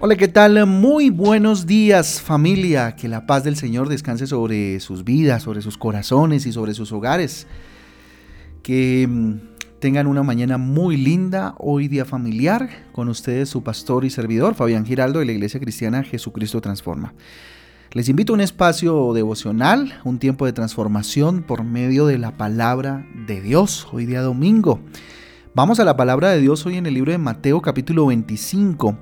Hola, ¿qué tal? Muy buenos días familia. Que la paz del Señor descanse sobre sus vidas, sobre sus corazones y sobre sus hogares. Que mm, tengan una mañana muy linda, hoy día familiar, con ustedes su pastor y servidor, Fabián Giraldo de la Iglesia Cristiana Jesucristo Transforma. Les invito a un espacio devocional, un tiempo de transformación por medio de la palabra de Dios, hoy día domingo. Vamos a la palabra de Dios hoy en el libro de Mateo capítulo 25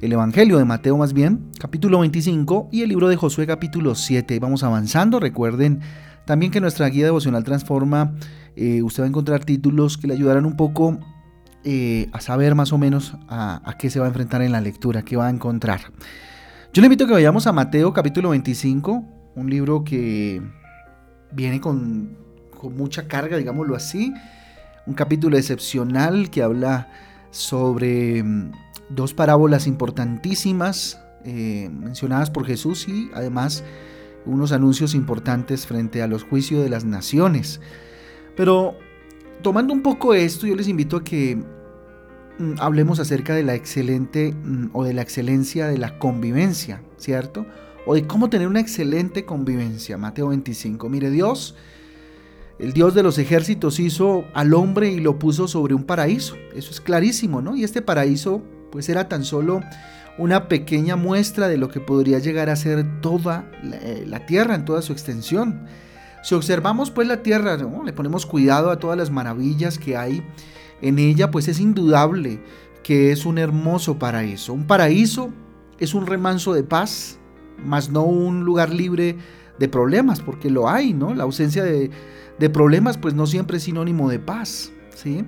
el Evangelio de Mateo más bien, capítulo 25 y el libro de Josué capítulo 7. Vamos avanzando, recuerden también que nuestra guía devocional transforma, eh, usted va a encontrar títulos que le ayudarán un poco eh, a saber más o menos a, qué se va a enfrentar en la lectura, qué va a encontrar. Yo le invito a que vayamos a Mateo capítulo 25, un libro que viene con, con mucha carga, digámoslo así, un capítulo excepcional que habla sobre mm, dos parábolas importantísimas eh, mencionadas por Jesús y además unos anuncios importantes frente a los juicios de las naciones. Pero tomando un poco esto, yo les invito a que mm, hablemos acerca de la excelente mm, o de la excelencia de la convivencia, ¿cierto? O de cómo tener una excelente convivencia. Mateo 25. Mire, Dios, el Dios de los ejércitos hizo al hombre y lo puso sobre un paraíso. Eso es clarísimo, ¿no? Y este paraíso pues era tan solo una pequeña muestra de lo que podría llegar a ser toda eh, la, tierra en toda su extensión. Si observamos pues la tierra, le ponemos cuidado a todas las maravillas que hay en ella, pues es indudable que es un hermoso paraíso. Un paraíso es un remanso de paz, más no un lugar libre de problemas, porque lo hay, ¿no? La ausencia de, de problemas pues no siempre es sinónimo de paz, ¿sí?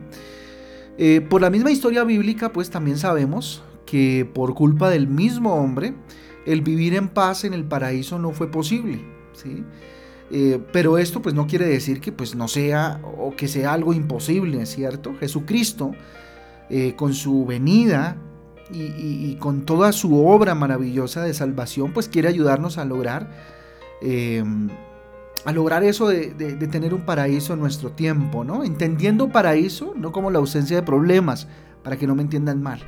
Eh, por la misma historia bíblica, pues también sabemos que por culpa del mismo hombre, el vivir en paz en el paraíso no fue posible. ¿sí? Eh, pero esto pues no quiere decir que pues no sea o que sea algo imposible, ¿cierto? Jesucristo, eh, con su venida y, con toda su obra maravillosa de salvación, pues quiere ayudarnos a lograr a lograr eso de, tener un paraíso en nuestro tiempo, ¿no? Entendiendo paraíso no como la ausencia de problemas, para que no me entiendan mal,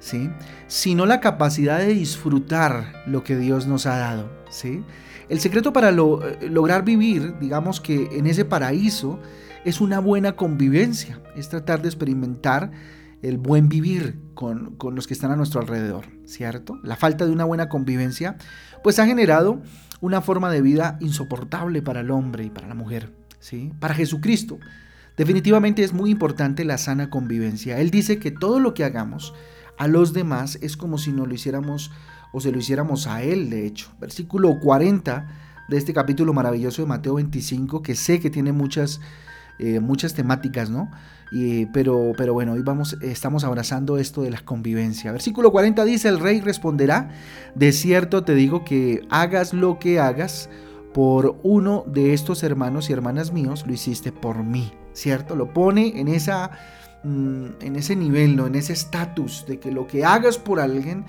¿sí? Sino la capacidad de disfrutar lo que Dios nos ha dado, ¿sí? El secreto para eh, lograr vivir, digamos que en ese paraíso, es una buena convivencia, es tratar de experimentar el buen vivir con, con los que están a nuestro alrededor, ¿cierto? La falta de una buena convivencia, pues ha generado una forma de vida insoportable para el hombre y para la mujer, ¿sí? Para Jesucristo. Definitivamente es muy importante la sana convivencia. Él dice que todo lo que hagamos a los demás es como si no lo hiciéramos o se lo hiciéramos a Él, de hecho. Versículo 40 de este capítulo maravilloso de Mateo 25, que sé que tiene muchas, eh, muchas temáticas, ¿no? pero, pero bueno, hoy vamos, estamos abrazando esto de la convivencia. Versículo 40 dice, el rey responderá, de cierto te digo que hagas lo que hagas por uno de estos hermanos y hermanas míos, lo hiciste por mí, ¿cierto? Lo pone en, esa, mm, en ese nivel, ¿no? en ese estatus de que lo que hagas por alguien,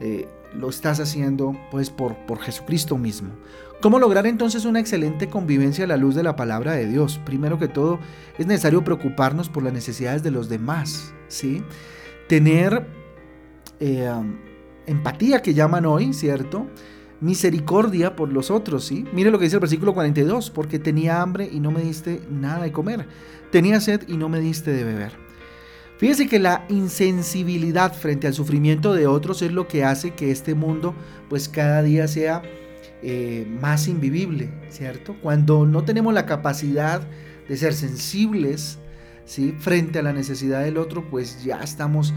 eh, lo estás haciendo pues por, por Jesucristo mismo. ¿Cómo lograr entonces una excelente convivencia a la luz de la palabra de Dios? Primero que todo, es necesario preocuparnos por las necesidades de los demás, ¿sí? Tener eh, empatía que llaman hoy, ¿cierto? Misericordia por los otros, ¿sí? Mire lo que dice el versículo 42, porque tenía hambre y no me diste nada de comer, tenía sed y no me diste de beber. Fíjese que la insensibilidad frente al sufrimiento de otros es lo que hace que este mundo pues cada día sea eh, más invivible, ¿cierto? Cuando no tenemos la capacidad de ser sensibles, ¿sí? Frente a la necesidad del otro, pues ya estamos,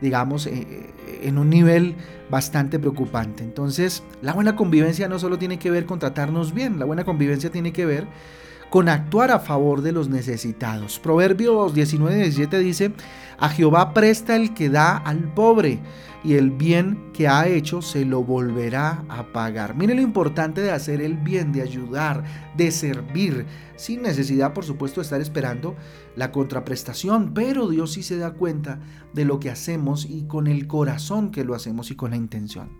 digamos, eh, eh, en un nivel bastante preocupante. Entonces, la buena convivencia no solo tiene que ver con tratarnos bien, la buena convivencia tiene que ver con actuar a favor de los necesitados. Proverbios 19, 17 dice, a Jehová presta el que da al pobre y el bien que ha hecho se lo volverá a pagar. Mire lo importante de hacer el bien, de ayudar, de servir, sin necesidad por supuesto de estar esperando la contraprestación, pero Dios sí se da cuenta de lo que hacemos y con el corazón que lo hacemos y con la intención.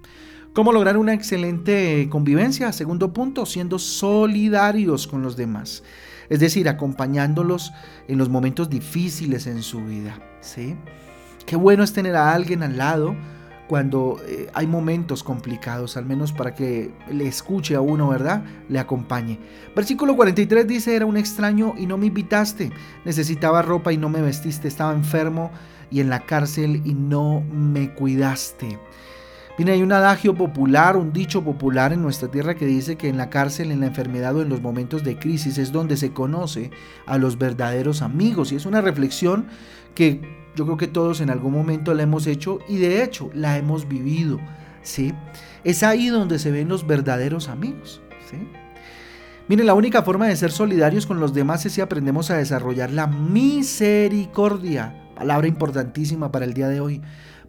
¿Cómo lograr una excelente convivencia? Segundo punto, siendo solidarios con los demás. Es decir, acompañándolos en los momentos difíciles en su vida. ¿sí? Qué bueno es tener a alguien al lado cuando eh, hay momentos complicados, al menos para que le escuche a uno, ¿verdad? Le acompañe. Versículo 43 dice, era un extraño y no me invitaste, necesitaba ropa y no me vestiste, estaba enfermo y en la cárcel y no me cuidaste. Mira, hay un adagio popular, un dicho popular en nuestra tierra que dice que en la cárcel, en la enfermedad o en los momentos de crisis es donde se conoce a los verdaderos amigos. Y es una reflexión que yo creo que todos en algún momento la hemos hecho y de hecho la hemos vivido. ¿sí? Es ahí donde se ven los verdaderos amigos. ¿sí? Mire, la única forma de ser solidarios con los demás es si aprendemos a desarrollar la misericordia, palabra importantísima para el día de hoy.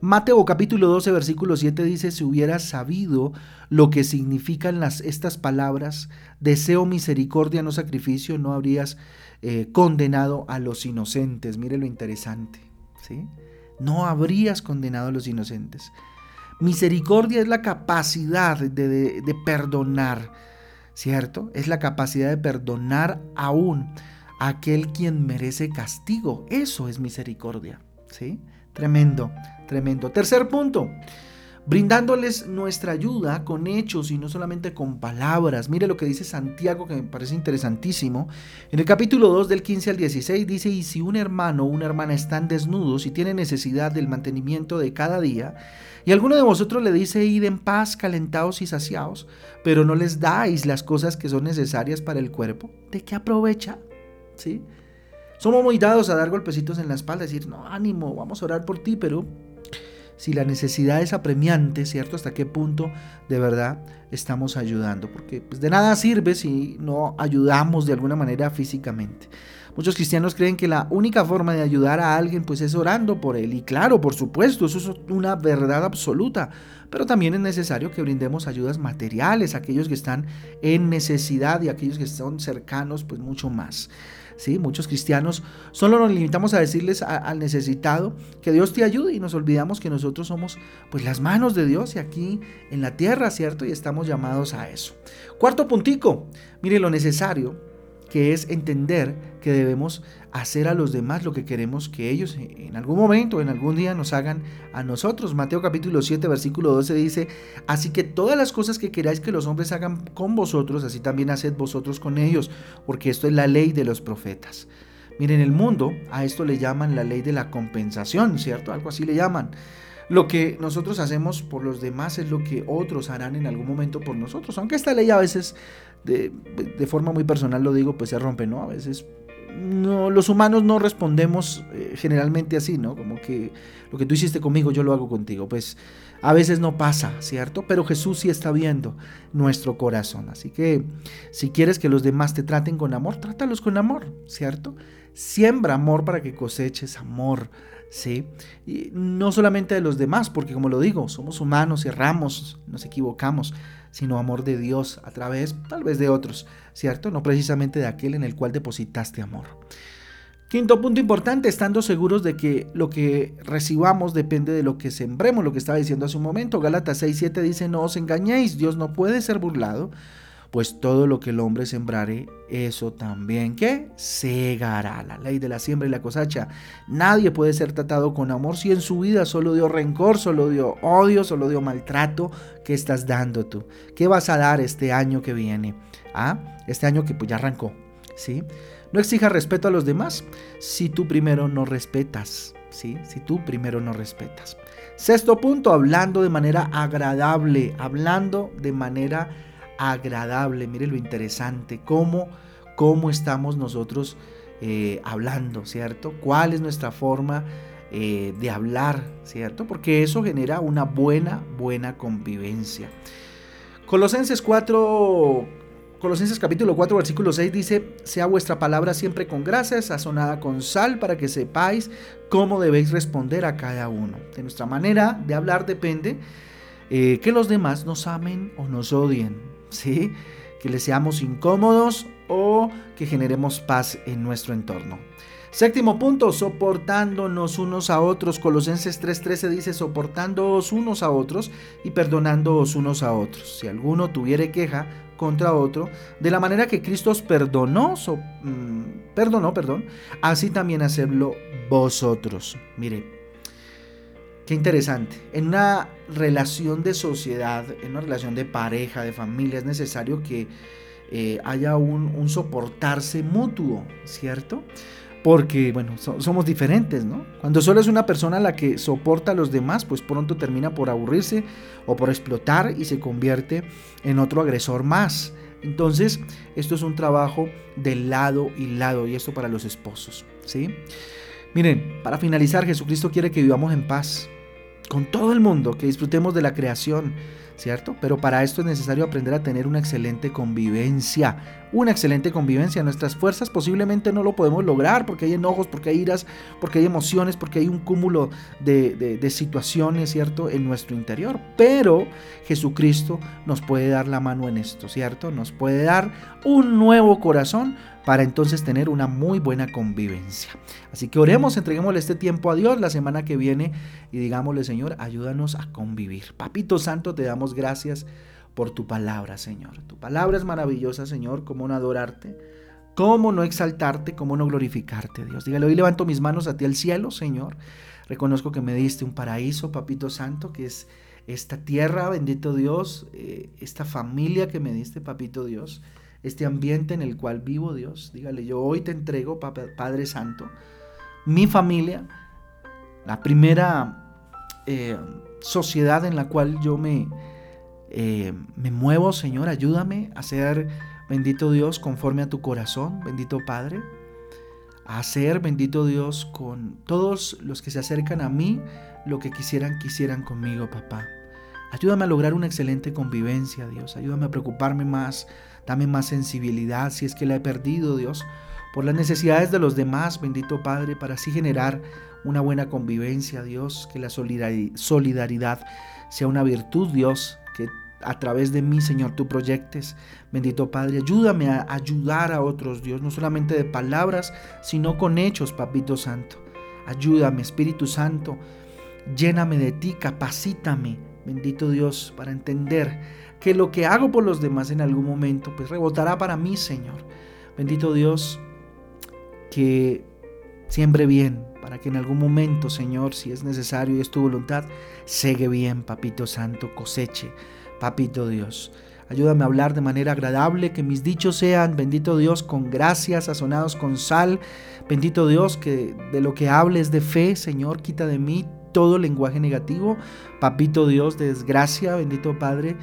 Mateo capítulo 12, versículo 7 dice, si hubieras sabido lo que significan las, estas palabras, deseo misericordia, no sacrificio, no habrías eh, condenado a los inocentes. Mire lo interesante, ¿sí? No habrías condenado a los inocentes. Misericordia es la capacidad de, de perdonar, ¿cierto? Es la capacidad de perdonar aún a aquel quien merece castigo. Eso es misericordia, ¿sí? Tremendo, tremendo. Tercer punto, brindándoles nuestra ayuda con hechos y no solamente con palabras. Mire lo que dice Santiago, que me parece interesantísimo. En el capítulo 2 del 15 al 16 dice, y si un hermano o una hermana están desnudos y tienen necesidad del mantenimiento de cada día, y alguno de vosotros le dice, id en paz, calentados y saciados, pero no les dais las cosas que son necesarias para el cuerpo, ¿de qué aprovecha? ¿Sí? Somos muy dados a dar golpecitos en la espalda, decir, no, ánimo, vamos a orar por ti, pero si la necesidad es apremiante, ¿cierto? ¿Hasta qué punto de verdad estamos ayudando? Porque pues, de nada sirve si no ayudamos de alguna manera físicamente. Muchos cristianos creen que la única forma de ayudar a alguien pues es orando por él. Y claro, por supuesto, eso es una verdad absoluta. Pero también es necesario que brindemos ayudas materiales a aquellos que están en necesidad y a aquellos que son cercanos pues mucho más. ¿Sí? Muchos cristianos solo nos limitamos a decirles al necesitado que Dios te ayude y nos olvidamos que nosotros somos pues las manos de Dios y aquí en la tierra, ¿cierto? Y estamos llamados a eso. Cuarto puntico, mire lo necesario que es entender que debemos hacer a los demás lo que queremos que ellos en algún momento, en algún día nos hagan a nosotros. Mateo capítulo 7, versículo 12 dice, así que todas las cosas que queráis que los hombres hagan con vosotros, así también haced vosotros con ellos, porque esto es la ley de los profetas. Miren, el mundo a esto le llaman la ley de la compensación, ¿cierto? Algo así le llaman. Lo que nosotros hacemos por los demás es lo que otros harán en algún momento por nosotros. Aunque esta ley a veces, de, forma muy personal lo digo, pues se rompe, ¿no? A veces no, los humanos no respondemos eh, generalmente así, ¿no? Como que lo que tú hiciste conmigo, yo lo hago contigo. Pues a veces no pasa, ¿cierto? Pero Jesús sí está viendo nuestro corazón. Así que si quieres que los demás te traten con amor, trátalos con amor, ¿cierto? Siembra amor para que coseches amor. ¿sí? Y no solamente de los demás, porque como lo digo, somos humanos, erramos, nos equivocamos, sino amor de Dios a través tal vez de otros, ¿cierto? No precisamente de aquel en el cual depositaste amor. Quinto punto importante, estando seguros de que lo que recibamos depende de lo que sembremos, lo que estaba diciendo hace un momento. Gálatas 6:7 dice, no os engañéis, Dios no puede ser burlado pues todo lo que el hombre sembrare, eso también que segará. La ley de la siembra y la cosecha. Nadie puede ser tratado con amor si en su vida solo dio rencor, solo dio odio, solo dio maltrato. ¿Qué estás dando tú? ¿Qué vas a dar este año que viene? ¿Ah? Este año que pues ya arrancó. ¿Sí? No exija respeto a los demás si tú primero no respetas. ¿Sí? Si tú primero no respetas. Sexto punto, hablando de manera agradable, hablando de manera agradable. Mire lo interesante, cómo, cómo estamos nosotros eh, hablando, ¿cierto? ¿Cuál es nuestra forma eh, de hablar, ¿cierto? Porque eso genera una buena, buena convivencia. Colosenses 4, Colosenses capítulo 4, versículo 6 dice, sea vuestra palabra siempre con gracia, sazonada con sal, para que sepáis cómo debéis responder a cada uno. De nuestra manera de hablar depende eh, que los demás nos amen o nos odien. Que le seamos incómodos o que generemos paz en nuestro entorno. Séptimo punto, soportándonos unos a otros. Colosenses 3:13 dice, soportándoos unos a otros y perdonándoos unos a otros. Si alguno tuviere queja contra otro, de la manera que Cristo os perdonó, mm, perdonó, perdón, así también hacedlo vosotros. Mire, Qué interesante. En una relación de sociedad, en una relación de pareja, de familia, es necesario que eh, haya un, soportarse mutuo, ¿cierto? Porque, bueno, somos diferentes, ¿no? Cuando solo es una persona la que soporta a los demás, pues pronto termina por aburrirse o por explotar y se convierte en otro agresor más. Entonces, esto es un trabajo de lado y lado, y esto para los esposos, ¿sí? Miren, para finalizar, Jesucristo quiere que vivamos en paz con todo el mundo, que disfrutemos de la creación, ¿cierto? Pero para esto es necesario aprender a tener una excelente convivencia, una excelente convivencia. Nuestras fuerzas posiblemente no lo podemos lograr porque hay enojos, porque hay iras, porque hay emociones, porque hay un cúmulo de, de situaciones, ¿cierto? En nuestro interior. Pero Jesucristo nos puede dar la mano en esto, ¿cierto? Nos puede dar un nuevo corazón para entonces tener una muy buena convivencia. Así que oremos, entreguémosle este tiempo a Dios la semana que viene y digámosle, Señor, ayúdanos a convivir. Papito Santo, te damos gracias por tu palabra, Señor. Tu palabra es maravillosa, Señor, cómo no adorarte, cómo no exaltarte, cómo no glorificarte, Dios. Dígale, hoy levanto mis manos a ti al cielo, Señor. Reconozco que me diste un paraíso, Papito Santo, que es esta tierra, bendito Dios, eh, esta familia que me diste, Papito Dios este ambiente en el cual vivo, Dios. Dígale, yo hoy te entrego, Padre Santo, mi familia, la primera eh, sociedad en la cual yo me, eh, me muevo, Señor, ayúdame a ser, bendito Dios, conforme a tu corazón, bendito Padre, a hacer, bendito Dios, con todos los que se acercan a mí, lo que quisieran, quisieran conmigo, papá. Ayúdame a lograr una excelente convivencia, Dios. Ayúdame a preocuparme más Dame más sensibilidad si es que la he perdido, Dios, por las necesidades de los demás, bendito Padre, para así generar una buena convivencia, Dios, que la solidaridad sea una virtud, Dios, a través de mí, Señor, tú proyectes. Bendito Padre, ayúdame a ayudar a otros, Dios, no solamente de palabras, sino con hechos, Papito Santo. Ayúdame, Espíritu Santo, lléname de ti, capacítame, bendito Dios, para entender que lo que hago por los demás en algún momento, pues rebotará para mí, Señor. Bendito Dios, que siembre bien, para que en algún momento, Señor, si es necesario y es tu voluntad, segue bien, Papito Santo, coseche, Papito Dios. Ayúdame a hablar de manera agradable, que mis dichos sean, bendito Dios, con gracias, sazonados con sal. Bendito Dios, que de lo que hables de fe, Señor, quita de mí todo lenguaje negativo. Papito Dios, de desgracia, bendito Padre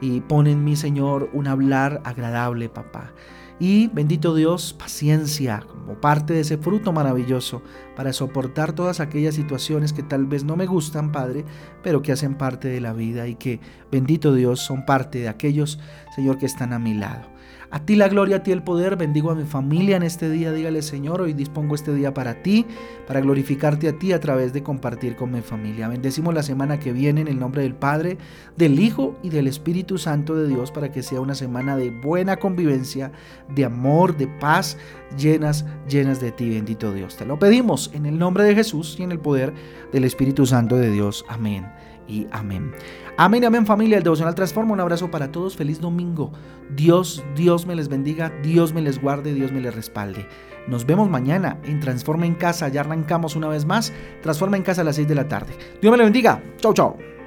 y pon en mí, Señor, un hablar agradable, papá. Y bendito Dios, paciencia como parte de ese fruto maravilloso para soportar todas aquellas situaciones que tal vez no me gustan, Padre, pero que hacen parte de la vida y que, bendito Dios, son parte de aquellos, Señor, que están a mi lado. A ti la gloria, a ti el poder. Bendigo a mi familia en este día. Dígale, Señor, hoy dispongo este día para ti, para glorificarte a ti a través de compartir con mi familia. Bendecimos la semana que viene en el nombre del Padre, del Hijo y del Espíritu Santo de Dios para que sea una semana de buena convivencia, de amor, de paz, llenas, llenas de ti, bendito Dios. Te lo pedimos en el nombre de Jesús y en el poder del Espíritu Santo de Dios. Amén y amén. Amén, amén familia, el devocional transforma. Un abrazo para todos, feliz domingo. Dios, Dios me les bendiga, Dios me les guarde, Dios me les respalde. Nos vemos mañana en Transforma en Casa, ya arrancamos una vez más. Transforma en Casa a las 6 de la tarde. Dios me les bendiga. Chau, chau.